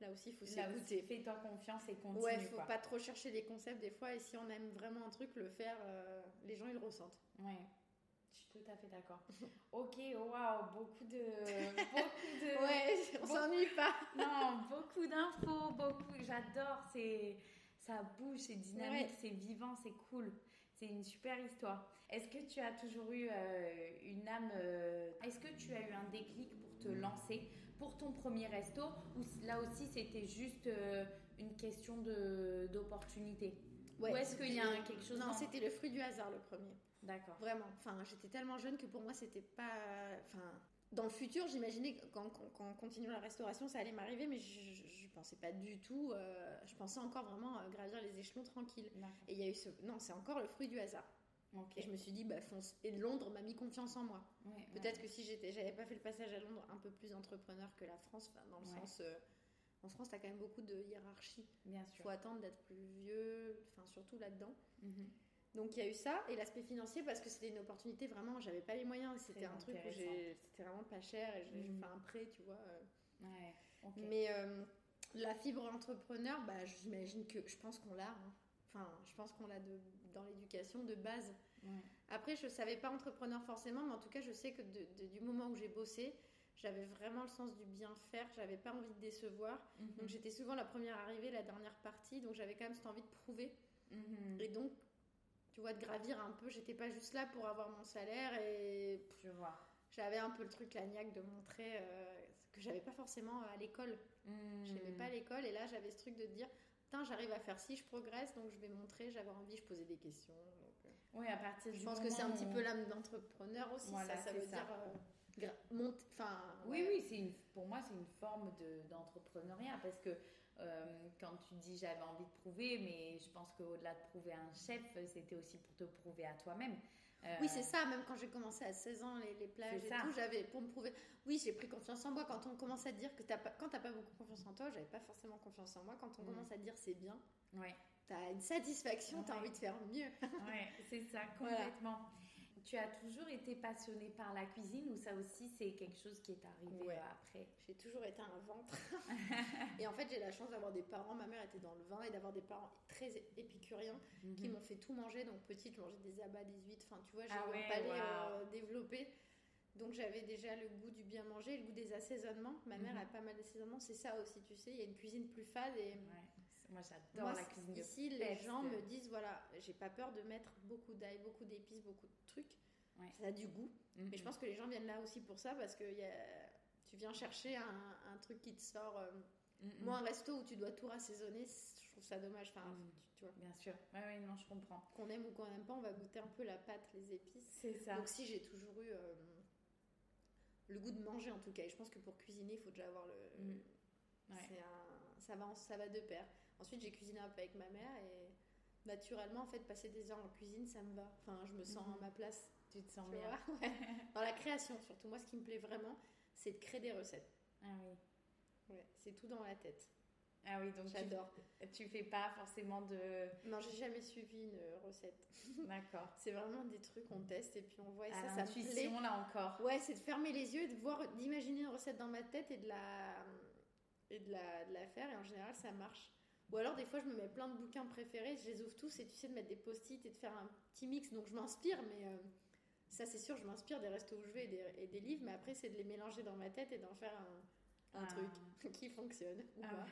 là aussi, il faut s'écouter.
fais-toi confiance et continue.
Ouais, faut
quoi.
pas trop chercher les concepts des fois. Et si on aime vraiment un truc, le faire, euh, les gens ils le ressentent.
Ouais, je suis tout à fait d'accord. ok, waouh, beaucoup de. beaucoup de.
Ouais, on s'ennuie pas.
Non, beaucoup d'infos, beaucoup. J'adore. C'est, ça bouge, c'est dynamique,
Ouais.
c'est vivant, c'est cool. C'est une super histoire. Est-ce que tu as toujours eu euh, une âme euh, Est-ce que tu as eu un déclic pour te lancer pour ton premier resto ou là aussi c'était juste euh, une question de d'opportunité?
Ouais,
Ou est-ce qu'il y a un- quelque chose
Non, c'était le fruit du hasard le premier.
D'accord.
Vraiment. Enfin, j'étais tellement jeune que pour moi, c'était pas. Enfin, dans le futur, j'imaginais que quand, quand, quand on continue la restauration, ça allait m'arriver, mais je, je pensais pas du tout. euh, je pensais encore vraiment euh, gravir les échelons tranquille. Et il y a eu ce. Non, c'est encore le fruit du hasard. Et je me suis dit, bah fonce. Et Londres m'a mis confiance en moi.
Ouais,
Peut-être
ouais.
que si j'étais, j'avais pas fait le passage à Londres un peu plus entrepreneur que la France, dans le
Ouais.
sens. euh, en France, t'as quand même beaucoup de hiérarchie.
Bien
Il
sûr.
faut attendre d'être plus vieux, enfin surtout là-dedans.
Mhm.
Donc il y a eu ça et l'aspect financier parce que c'était une opportunité vraiment, j'avais pas les moyens c'était un truc où c'était vraiment pas cher et j'ai
Mhm.
fait un prêt, tu vois. euh.
Ouais.
Mais euh, la fibre entrepreneur, bah j'imagine que je pense qu'on l'a. hein. Enfin, je pense qu'on l'a dans l'éducation de base.
Ouais.
Après, je savais pas entrepreneur forcément, mais en tout cas, je sais que de- de- du moment où j'ai bossé, j'avais vraiment le sens du bien faire. J'avais pas envie de décevoir.
Mhm.
Donc j'étais souvent la première arrivée, la dernière partie. Donc j'avais quand même cette envie de prouver.
Mhm.
Et donc, tu vois, de gravir un peu. J'étais pas juste là pour avoir mon salaire et
Je vois.
j'avais un peu le truc, la niaque de montrer euh, que j'avais pas forcément à l'école. Je n'aimais
Mhm.
pas l'école et là, j'avais ce truc de dire, putain, j'arrive à faire ci, je progresse, donc je vais montrer. J'avais envie, je posais des questions. donc, euh,
Oui, à partir
je
du
pense que c'est un petit peu l'âme d'entrepreneur aussi.
Voilà,
ça, ça veut
ça.
dire euh, monter. Enfin,
Oui,
ouais.
oui, c'est une, pour moi, c'est une forme de- d'entrepreneuriat parce que quand tu dis j'avais envie de prouver, mais je pense qu'au-delà de prouver à un chef, c'était aussi pour te prouver à toi-même.
Oui, c'est ça, même quand j'ai commencé à 16 ans, les, les plages et tout, j'avais, pour me prouver, oui, j'ai pris confiance en moi. Quand on commence à dire que t'as pas, quand t'as pas beaucoup confiance en toi, j'avais pas forcément confiance en moi. Quand on mm. commence à dire c'est bien,
ouais.
t'as une satisfaction, t'as envie de faire mieux.
ouais, c'est ça, complètement. Tu as toujours été passionnée par la cuisine ou ça aussi c'est quelque chose qui est arrivé après?
J'ai toujours été un ventre. et en fait j'ai la chance d'avoir des parents, ma mère était dans le vin et d'avoir des parents très épicuriens qui mhm. m'ont fait tout manger. Donc petite je mangeais des abats, des huîtres, enfin tu vois j'ai ah un palais euh, développé. Donc j'avais déjà le goût du bien manger, le goût des assaisonnements. Ma mère mhm. a pas mal d'assaisonnements, c'est ça aussi, tu sais, il y a une cuisine plus fade et
moi j'adore la cuisine.
Ici, les gens me disent voilà, j'ai pas peur de mettre beaucoup d'ail, beaucoup d'épices, beaucoup de trucs. Ça a du goût. Mais je pense que les gens viennent là aussi pour ça parce que y a... tu viens chercher un, un, truc qui te sort. Euh, mhm. Moi, un resto où tu dois tout rassaisonner, je trouve ça dommage. Enfin, mhm. tu, vois.
Bien sûr. Oui, oui, non, je comprends.
Qu'on aime ou qu'on n'aime pas, on va goûter un peu la pâte, les épices.
C'est ça.
Donc, si j'ai toujours eu euh, le goût de manger, en tout cas, et je pense que pour cuisiner, il faut déjà avoir le. Ouais. Un... ça, va, ça va de pair. Ensuite, j'ai cuisiné un peu avec ma mère et naturellement, en fait, passer des heures en cuisine, ça me va. Enfin, je me sens à ma place.
Tu te sens bien.
Dans la création, surtout. Moi, ce qui me plaît vraiment, c'est de créer des recettes.
Ah oui.
Ouais, c'est tout dans la tête.
Ah oui, donc j'adore. Tu, tu, fais pas forcément de.
Non, j'ai jamais suivi une recette.
D'accord.
c'est vraiment des trucs qu'on teste et puis on voit et
ça, ça me plaît. là encore.
Ouais, c'est de fermer les yeux, de voir, d'imaginer une recette dans ma tête et de la et de la, de la faire et en général ça marche. Ou alors, des fois, je me mets plein de bouquins préférés, je les ouvre tous et tu sais, de mettre des post-it et de faire un petit mix. Donc, je m'inspire, mais euh, ça, c'est sûr, je m'inspire des restos où je vais et des, livres, mais après, c'est de les mélanger dans ma tête et d'en faire un, un ah. truc qui fonctionne. Ah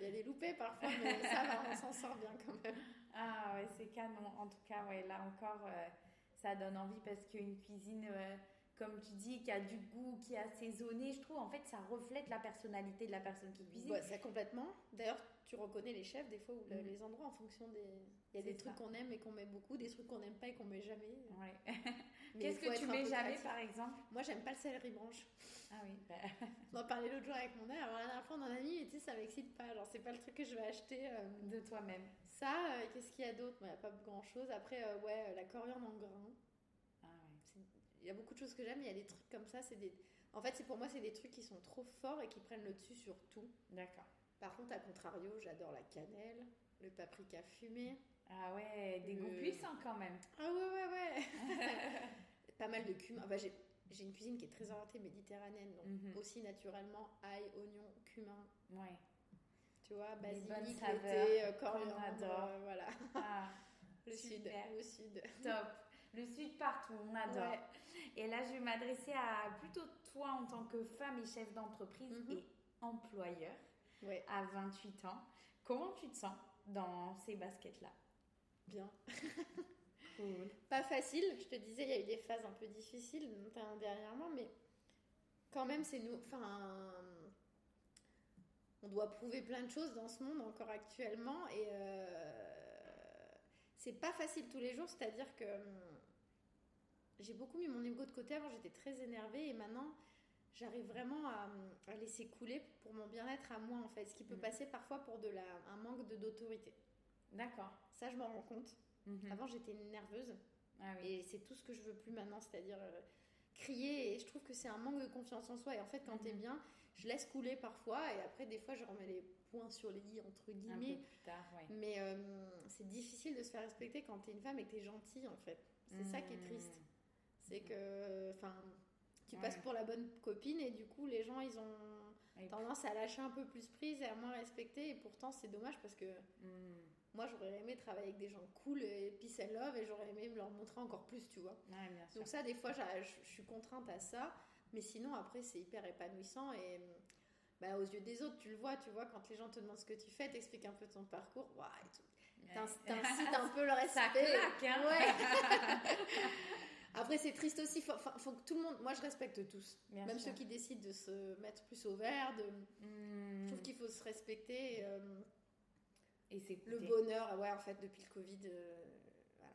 Il y a des loupés parfois, mais ça va, on s'en sort bien quand même.
Ah ouais, c'est canon. En tout cas, ouais, là encore, euh, ça donne envie parce qu'une cuisine. Euh, comme tu dis, qui a du goût, qui est assaisonné, je trouve en fait ça reflète la personnalité de la personne qui cuisine.
Ouais, ça complètement. D'ailleurs, tu reconnais les chefs des fois ou mm. les endroits en fonction des. Il y a des trucs qu'on aime et qu'on met beaucoup, des trucs qu'on n'aime pas et qu'on met jamais.
Ouais. Qu'est-ce que tu mets jamais par exemple?
Moi j'aime pas le céleri branche.
Ah oui. Bah.
on en parlait l'autre jour avec mon mère. Alors la dernière fois on en a mis et tu sais ça m'excite pas. Alors c'est pas le truc que je vais acheter. Euh,
de toi-même.
Ça, euh, qu'est-ce qu'il y a d'autre? Il n'y a pas grand chose. Après, euh, ouais, la coriandre en grain.
Ah ouais.
Il y a beaucoup de choses que j'aime. Il y a des trucs comme ça. C'est des. En fait, pour moi c'est des trucs qui sont trop forts et qui prennent le dessus sur tout.
D'accord.
Par contre, à contrario, j'adore la cannelle, le paprika fumé.
Ah ouais, des goûts puissants quand même.
Ah ouais, ouais, ouais. Pas mal de cumin. Enfin, j'ai une cuisine qui est très orientée méditerranéenne, donc mhm. aussi naturellement ail, oignon, cumin.
Ouais.
Tu vois, basilic, l'été, euh, coriandre. Euh, voilà.
Ah,
le sud, le sud.
Top. Le sud partout, on adore. Et là, je vais m'adresser à plutôt toi en tant que femme et chef d'entreprise mhm. et employeur
ouais.
à 28 ans. Comment tu te sens dans ces baskets-là?
Bien. cool. Pas facile, je te disais, il y a eu des phases un peu difficiles, notamment dernièrement, mais quand même, c'est nous. Enfin, on doit prouver plein de choses dans ce monde encore actuellement, et euh, c'est pas facile tous les jours, c'est-à-dire que hum, j'ai beaucoup mis mon ego de côté avant, j'étais très énervée, et maintenant j'arrive vraiment à, laisser couler pour mon bien-être à moi en fait, ce qui peut mm. passer parfois pour de la, un manque d'autorité.
D'accord.
Ça, je m'en rends compte. Mm-hmm. Avant, j'étais nerveuse.
Ah
et c'est tout ce que je veux plus maintenant, c'est-à-dire euh, crier. Et je trouve que c'est un manque de confiance en soi. Et en fait, quand tu es mm-hmm. bien, je laisse couler parfois. Et après, des fois, je remets les points sur les i, entre guillemets.
plus tard,
Mais euh, c'est difficile de se faire respecter quand tu es une femme et que tu es gentille, en fait. C'est ça qui est triste. Mm. C'est que, enfin, tu passes pour la bonne copine et du coup, les gens, ils ont tendance à lâcher un peu plus prise et à moins respecter. Et pourtant, c'est dommage parce que
hmm.
moi, j'aurais aimé travailler avec des gens cool et peace and love et j'aurais aimé me leur montrer encore plus, tu vois. Donc, ça, des fois, je suis contrainte à ça. Mais sinon, après, c'est hyper épanouissant et. Bah, aux yeux des autres, tu le vois, tu vois, quand les gens te demandent ce que tu fais, t'expliques un peu ton parcours, ouais, t'incites un peu le respect. Ça
claque, hein
ouais. Après, c'est triste aussi. Faut, faut, que tout le monde. Moi, je respecte tous. même ceux qui décident de se mettre plus au vert. De...
Hmm.
Je trouve qu'il faut se respecter. Euh,
et c'est
le bonheur. Ouais, en fait, depuis le Covid, euh, voilà.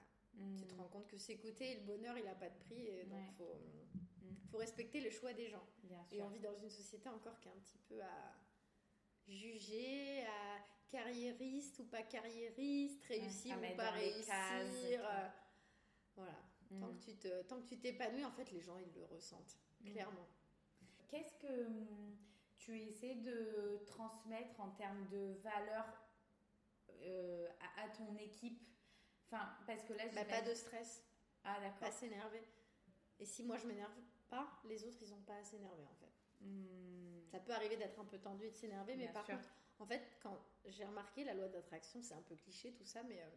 Tu te hmm. rends compte que s'écouter, le bonheur, il n'a pas de prix. Et donc, il faut, hmm. faut respecter le choix des gens.
Bien
et on vit dans une société encore qui est un petit peu à juger, à carriériste ou pas carriériste, réussir
à
ou pas réussir.
cases et
Tant
Mm.
que tu te, tant que tu t'épanouis, en fait, les gens ils le ressentent
Mm.
clairement.
Qu'est-ce que hum, tu essaies de transmettre en termes de valeur euh, à, à ton équipe? Enfin, parce que là,
Bah, pas de stress,
Ah,
pas
d'accord.
s'énerver. Et si moi je m'énerve pas, les autres ils ont pas à s'énerver en fait.
Hum,
Ça peut arriver d'être un peu tendu et de s'énerver, mais
Bien
par
sûr.
contre, en fait, quand j'ai remarqué la loi d'attraction, c'est un peu cliché tout ça, mais euh,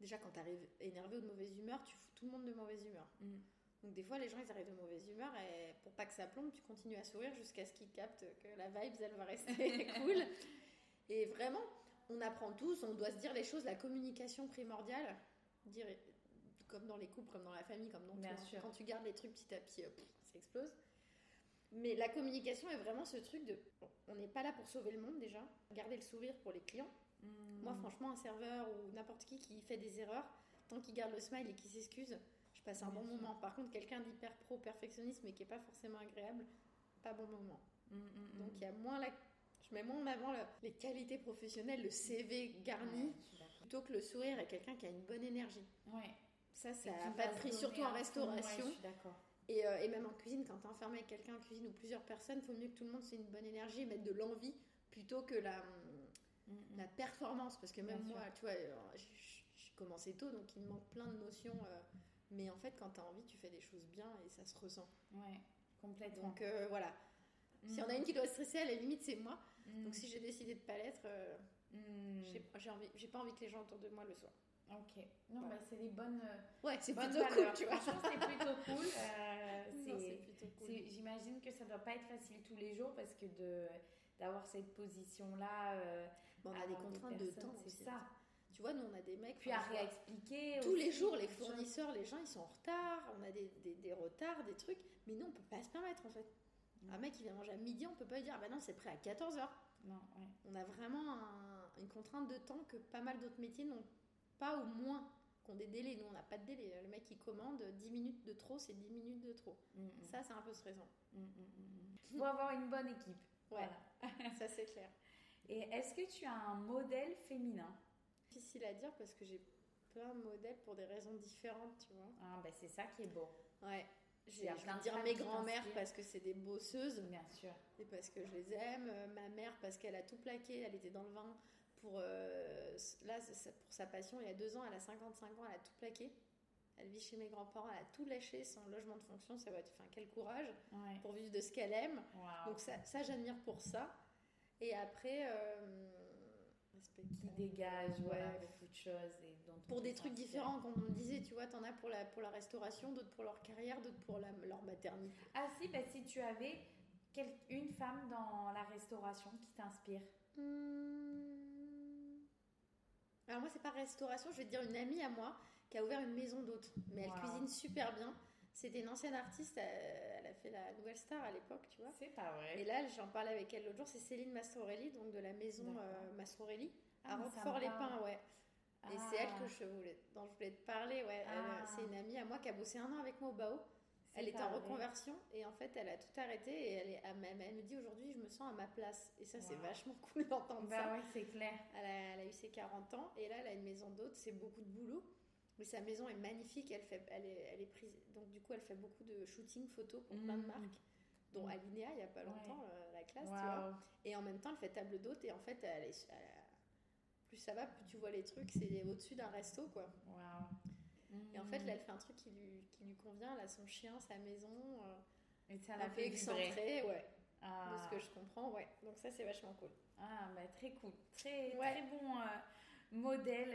déjà quand tu arrives énervé ou de mauvaise humeur, tu fous tout le monde de mauvaise humeur.
hum.
Donc des fois, les gens ils arrivent de mauvaise humeur et pour pas que ça plombe, tu continues à sourire jusqu'à ce qu'ils captent que la vibe elle va rester cool. Et vraiment, on apprend tous, on doit se dire les choses, la communication primordiale, dire comme dans les couples, comme dans la famille, comme dans
Bien
tout.
sûr.
Quand tu gardes les trucs petit à petit, pff, ça explose. Mais la communication est vraiment ce truc de, on n'est pas là pour sauver le monde déjà, garder le sourire pour les clients.
Hum.
Moi, franchement, un serveur ou n'importe qui qui fait des erreurs, tant qu'il garde le smile et qu'il s'excuse, je passe un bon moment. Par contre, quelqu'un d'hyper pro, perfectionniste, mais qui est pas forcément agréable, pas bon moment.
Hum, hum.
Donc, il y a moins la... je mets moins en avant le- les qualités professionnelles, le CV garni, plutôt que le sourire et quelqu'un qui a une bonne énergie.
Ouais.
Ça, ça n'a pas de prix, surtout
à
en restauration.
ouais, je suis d'accord.
Et, euh, et même en cuisine, quand t'es enfermé avec quelqu'un en cuisine ou plusieurs personnes, faut mieux que tout le monde ait une bonne énergie et mettre de l'envie plutôt que la. La performance. Parce que même
Bien
moi, tu vois, euh, j'ai commencé tôt, donc il me manque plein de notions. euh, mais en fait, quand t'as envie, tu fais des choses bien et ça se ressent.
Ouais, complètement.
Donc euh, voilà. Si
Hum,
on a une qui doit stresser, à la limite, c'est moi. Donc si j'ai décidé de pas l'être, euh,
hum.
j'ai pas envie que les gens autour de moi le soient.
Ok. Non,
Voilà.
bah, c'est des bonnes,
Ouais, c'est plutôt cool, tu vois.
C'est plutôt cool. C'est-
plutôt cool.
J'imagine que ça doit pas être facile tous les jours parce que de d'avoir cette position-là. euh,
Bon, on a des
avoir
contraintes de temps
C'est
aussi.
ça.
Tu vois, nous, on a des mecs.
Puis à réexpliquer.
Tous les jours, les
des
fournisseurs, les gens, ils sont en retard. On a des, des- des retards, des trucs. Mais nous, on peut pas se permettre, en fait.
Mm.
Un mec qui vient manger à midi, on peut pas lui dire, ah bah non, c'est prêt à 14h.
Non, ouais.
On a vraiment un- une contrainte de temps que pas mal d'autres métiers n'ont pas ou moins qu'ont des délais. Nous, on n'a pas de délai. Le mec qui commande 10 minutes de trop, c'est 10 minutes de trop.
Mm, mm.
Ça, c'est un peu stressant.
Mm, mm, mm, mm. Faut avoir une bonne équipe.
Ouais.
Voilà.
Ça, c'est clair.
Et est-ce que tu as un modèle féminin?
Difficile à dire parce que j'ai plein de modèles pour des raisons différentes, tu vois.
ah, bah, C'est ça qui est beau.
Ouais. J'ai
de
dire mes grands-mères parce que c'est des bosseuses
Bien sûr.
et parce que je les aime. Euh, Ma mère parce qu'elle a tout plaqué, elle était dans le vin pour euh, là pour sa passion. Il y a deux ans, elle a 55 ans, elle a tout plaqué. Elle vit chez mes grands-parents, elle a tout lâché, son logement de fonction, ça va enfin quel courage
Ouais.
pour vivre de ce qu'elle aime. Donc ça, ça j'admire pour ça. Et après, euh,
Qui dégage voilà,
Ouais.
beaucoup de choses. Et dont on
pour des trucs différents, comme on disait, tu vois, t'en as pour la, pour la restauration, d'autres pour leur carrière, d'autres pour la- leur maternité.
Ah si, bah, si tu avais quel- une femme dans la restauration qui t'inspire.
Hmm. Alors moi, c'est pas restauration, je vais te dire une amie à moi qui a ouvert une maison d'hôtes, mais elle cuisine super bien. C'était une ancienne artiste, elle, a fait la Nouvelle Star à l'époque, tu vois.
C'est pas vrai.
Et là, j'en parlais avec elle l'autre jour, c'est Céline Mastrorelli, donc de la maison euh, Mastrorelli,
Ah,
à
ça me
Roquefort-les-Pins, ouais. Et
Ah,
c'est elle que je voulais, dont je voulais te parler, ouais.
Ah.
c'est une amie à moi qui a bossé un an avec moi au BAO. Elle
pas
en
vrai.
reconversion et en fait, elle a tout arrêté et elle, est, elle, elle me dit aujourd'hui, je me sens à ma place. Et ça, c'est vachement cool d'entendre ça.
Bah ouais, c'est clair.
Elle a, elle a eu ses 40 ans et là, elle a une maison d'hôte, c'est beaucoup de boulot. Mais sa maison est magnifique, elle, fait, elle, est, elle est prise. Donc, du coup, elle fait beaucoup de shooting photos pour plein de
Mhm.
marques, dont
Mhm.
Alinea, il n'y a pas
Ouais.
longtemps, euh, la classe, tu vois. Et en même temps, elle fait table d'hôte et en fait, elle est- elle a- plus ça va, plus tu vois les trucs, c'est au-dessus d'un resto, quoi. Et en fait,
Mhm.
là, elle fait un truc qui lui, qui lui convient. A son chien, sa maison, euh,
Et ça
un peu excentré, ouais.
Ah.
De ce que je comprends, ouais. Donc ça, c'est vachement cool.
Ah, bah, très cool. Très,
Ouais.
très bon euh, modèle.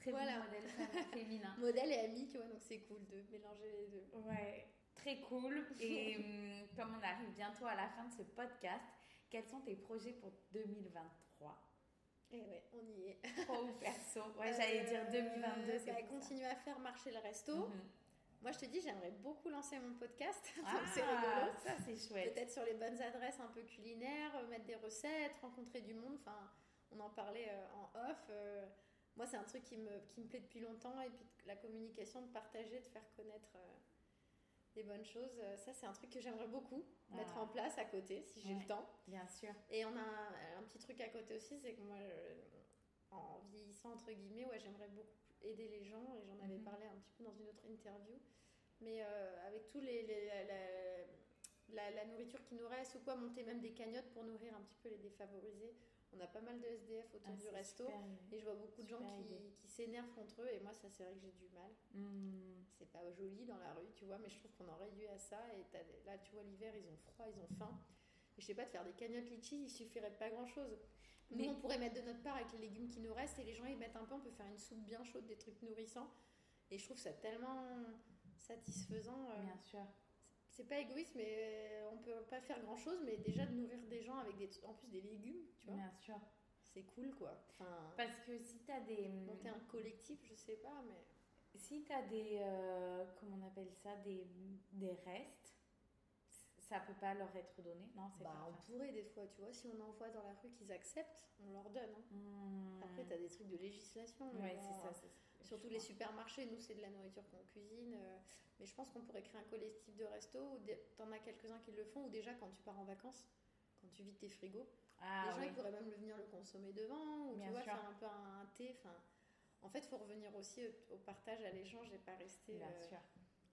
Euh, très
Voilà.
bon modèle féminin.
Modèle et ami, tu vois, donc c'est cool de mélanger les deux.
Ouais, très cool. Et hum, comme on arrive bientôt à la fin de ce podcast, quels sont tes projets pour 2023
Et ouais, on y est.
Pro ou perso? Ouais, j'allais dire 2022, c'est
bah, continuer à faire marcher le resto.
Mhm.
Moi, je te dis, j'aimerais beaucoup lancer mon podcast. donc
Ah,
c'est rigolo.
ça c'est chouette.
Peut-être sur les bonnes adresses un peu culinaires, euh, mettre des recettes, rencontrer du monde. Enfin, on en parlait euh, en off. Moi, c'est un truc qui me, qui me plaît depuis longtemps. Et puis la communication, de partager, de faire connaître euh, des bonnes choses. Euh, ça, c'est un truc que j'aimerais beaucoup mettre en place à côté, si j'ai le temps.
Bien sûr.
Et on a un, petit truc à côté aussi, c'est que moi, en vieillissant, entre guillemets, ouais, j'aimerais beaucoup aider les gens, et j'en avais mhm. parlé un petit peu dans une autre interview. Mais euh, avec tous les, la, la, nourriture qui nous reste ou quoi, monter même des cagnottes pour nourrir un petit peu les défavorisés. On a pas mal de SDF autour ah, du resto et je vois beaucoup de gens qui, qui s'énervent contre eux et moi ça c'est vrai que j'ai du mal. Hmm. C'est pas joli dans la rue, tu vois, mais je trouve qu'on en réduit à ça et là tu vois l'hiver ils ont froid, ils ont faim. Et je sais pas, de faire des cagnottes litchi, il suffirait de pas grand chose. Nous, on pourrait mettre de notre part avec les légumes qui nous restent et les gens ils mettent un peu, on peut faire une soupe bien chaude, des trucs nourrissants. Et je trouve ça tellement satisfaisant.
Euh, bien sûr
c'est pas égoïste, mais on peut pas faire grand chose, mais déjà de nourrir des gens avec des, en plus des légumes, tu vois.
Bien sûr.
C'est cool, quoi. Enfin,
Parce que si t'as des.
Monter un collectif, je sais pas, mais.
Si t'as des. Euh, comment on appelle ça Des, des restes, ça peut pas leur être donné, non
c'est bah, On pourrait des fois, tu vois, si on envoie dans la rue qu'ils acceptent, on leur donne. Hein. Hmm. Après, t'as des trucs de législation.
Ouais, c'est ça,
Surtout les supermarchés, nous c'est de la nourriture qu'on cuisine. Euh, mais je pense qu'on pourrait créer un collectif de resto où t'en as quelques-uns qui le font, ou déjà quand tu pars en vacances, quand tu vides tes frigos, ah, les gens ils pourraient même venir le consommer devant, ou tu vois, faire un peu un, thé. Enfin, en fait, il faut revenir aussi au, partage, à l'échange et pas rester.
Bien euh, sûr.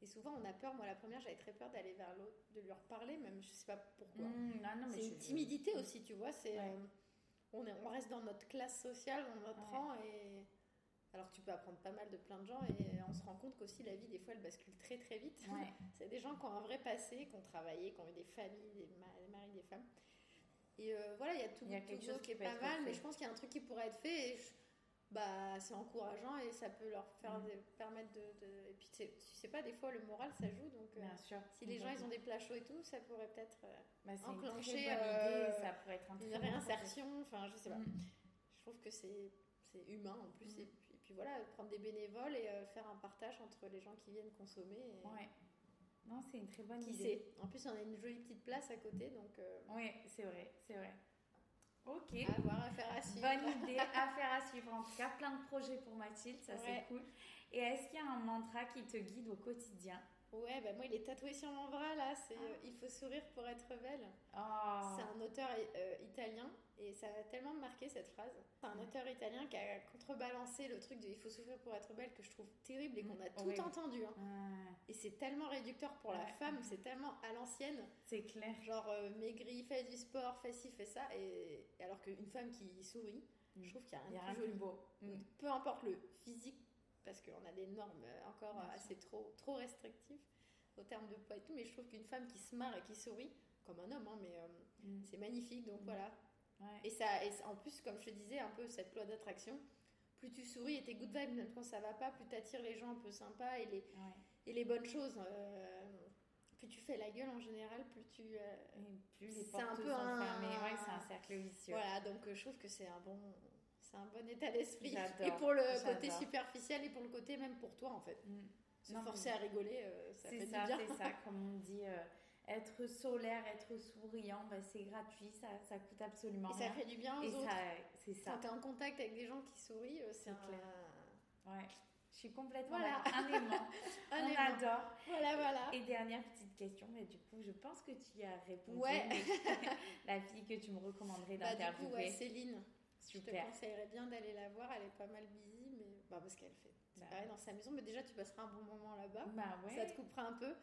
Et souvent, on a peur. Moi, la première, j'avais très peur d'aller vers l'autre, de lui reparler, même je sais pas pourquoi.
Mmh,
c'est une timidité aussi, tu vois. C'est, euh, on, est, on reste dans notre classe sociale, dans notre rang, et alors tu peux apprendre pas mal de plein de gens et on se rend compte qu'aussi la vie des fois elle bascule très très vite. c'est des gens qui ont un vrai passé, qui ont travaillé, qui ont eu des familles, des, maris, des femmes. Et euh, voilà, il y a tout, quelque chose qui est pas mal, mais je pense qu'il y a un truc qui pourrait être fait et bah, c'est encourageant et ça peut leur faire mm. permettre de, Et puis tu sais pas, des fois le moral ça joue donc
euh, Bien sûr.
si les gens ils ont des plats chauds et tout, ça pourrait peut-être euh,
bah, enclencher une, ça pourrait être un
une réinsertion, enfin je sais pas. Mm. Je trouve que c'est humain en plus. Mm. Puis voilà, prendre des bénévoles et euh, faire un partage entre les gens qui viennent consommer. Et...
Ouais. Non, c'est une très bonne
qui
idée.
Sait en plus, on a une jolie petite place à côté, donc. Euh,
oui, c'est vrai, c'est vrai. Ok.
À voir, à faire à suivre.
Bonne idée, à faire à suivre. En tout cas, plein de projets pour Mathilde, ça c'est cool. Et est-ce qu'il y a un mantra qui te guide au quotidien?
Ouais, bah moi il est tatoué sur mon bras là, c'est ah. euh, Il faut sourire pour être belle.
Oh.
C'est un auteur italien et ça a tellement marqué cette phrase. C'est un auteur italien qui a contrebalancé le truc de il faut souffrir pour être belle que je trouve terrible et qu'on a tout entendu. Hein. Et c'est tellement réducteur pour la femme, c'est tellement à l'ancienne.
C'est clair.
Genre euh, maigri, fait du sport, fait ci, fait ça. Et, alors qu'une femme qui sourit, mm. je trouve qu'il y a un, joli. beau. Mm. Peu importe le physique, parce qu'on a des normes encore assez trop, trop restrictives au terme de poids et tout, mais je trouve qu'une femme qui se marre et qui sourit, comme un homme, hein, mais euh, mm. c'est magnifique. Donc voilà, et, ça, et en plus, comme je te disais, un peu cette loi d'attraction, plus tu souris et tes good vibes, même quand ça va pas, plus tu attires les gens un peu sympas et les, et les bonnes choses. Euh, plus tu fais la gueule en général, plus tu. Euh,
plus les portes un peu un... Ouais, c'est un cercle vicieux.
Voilà, donc je trouve que c'est un bon. C'est un bon état d'esprit. Et pour le côté superficiel et pour le côté même pour toi en fait. Mm. Se forcer à rigoler, ça fait
ça,
du bien.
C'est ça, comme on dit être solaire, être souriant, bah, c'est gratuit, ça, ça coûte absolument
et
rien.
ça fait du bien aux et autres. C'est ça. Quand tu es en contact avec des gens qui sourient, euh, c'est clair.
Ouais. Je suis complètement voilà. un aimant. un On adore.
Voilà, voilà.
Et dernière petite question, mais du coup, je pense que tu y as répondu.
Ouais.
la fille que tu me recommanderais d'interviewer. Bah, du coup,
ouais, Céline. Je te conseillerais bien d'aller la voir. Elle est pas mal busy, mais bah, parce qu'elle fait. C'est bah pareil dans sa maison, mais déjà tu passeras un bon moment là-bas.
Bah ouais.
Ça te coupera un peu.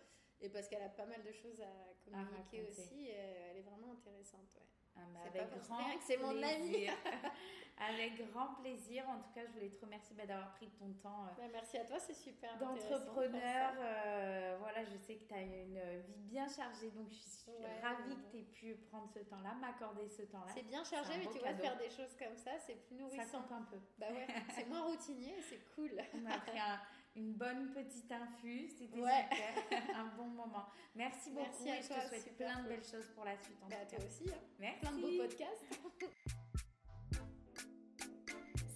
Et parce qu'elle a pas mal de choses à communiquer aussi, elle est vraiment intéressante. Ouais.
Ah, avec grand
c'est mon
ami. avec grand plaisir. En tout cas, je voulais te remercier bah, d'avoir pris ton temps.
Euh, bah, merci à toi, c'est super.
D'entrepreneur. Euh, voilà, je sais que tu as une vie bien chargée, donc je suis ravie que tu aies pu prendre ce temps-là, m'accorder ce temps-là.
C'est bien chargé, mais tu vois, faire des choses comme ça, c'est plus nourrissant.
Ça compte un peu.
Bah ouais, c'est moins routinier, c'est cool.
On a pris un une bonne petite infuse. C'était super. un bon moment. Merci beaucoup
Merci et
je te souhaite plein de belles choses pour la suite. En
bah,
tout
toi aussi. Hein.
Merci.
Plein de beaux podcasts.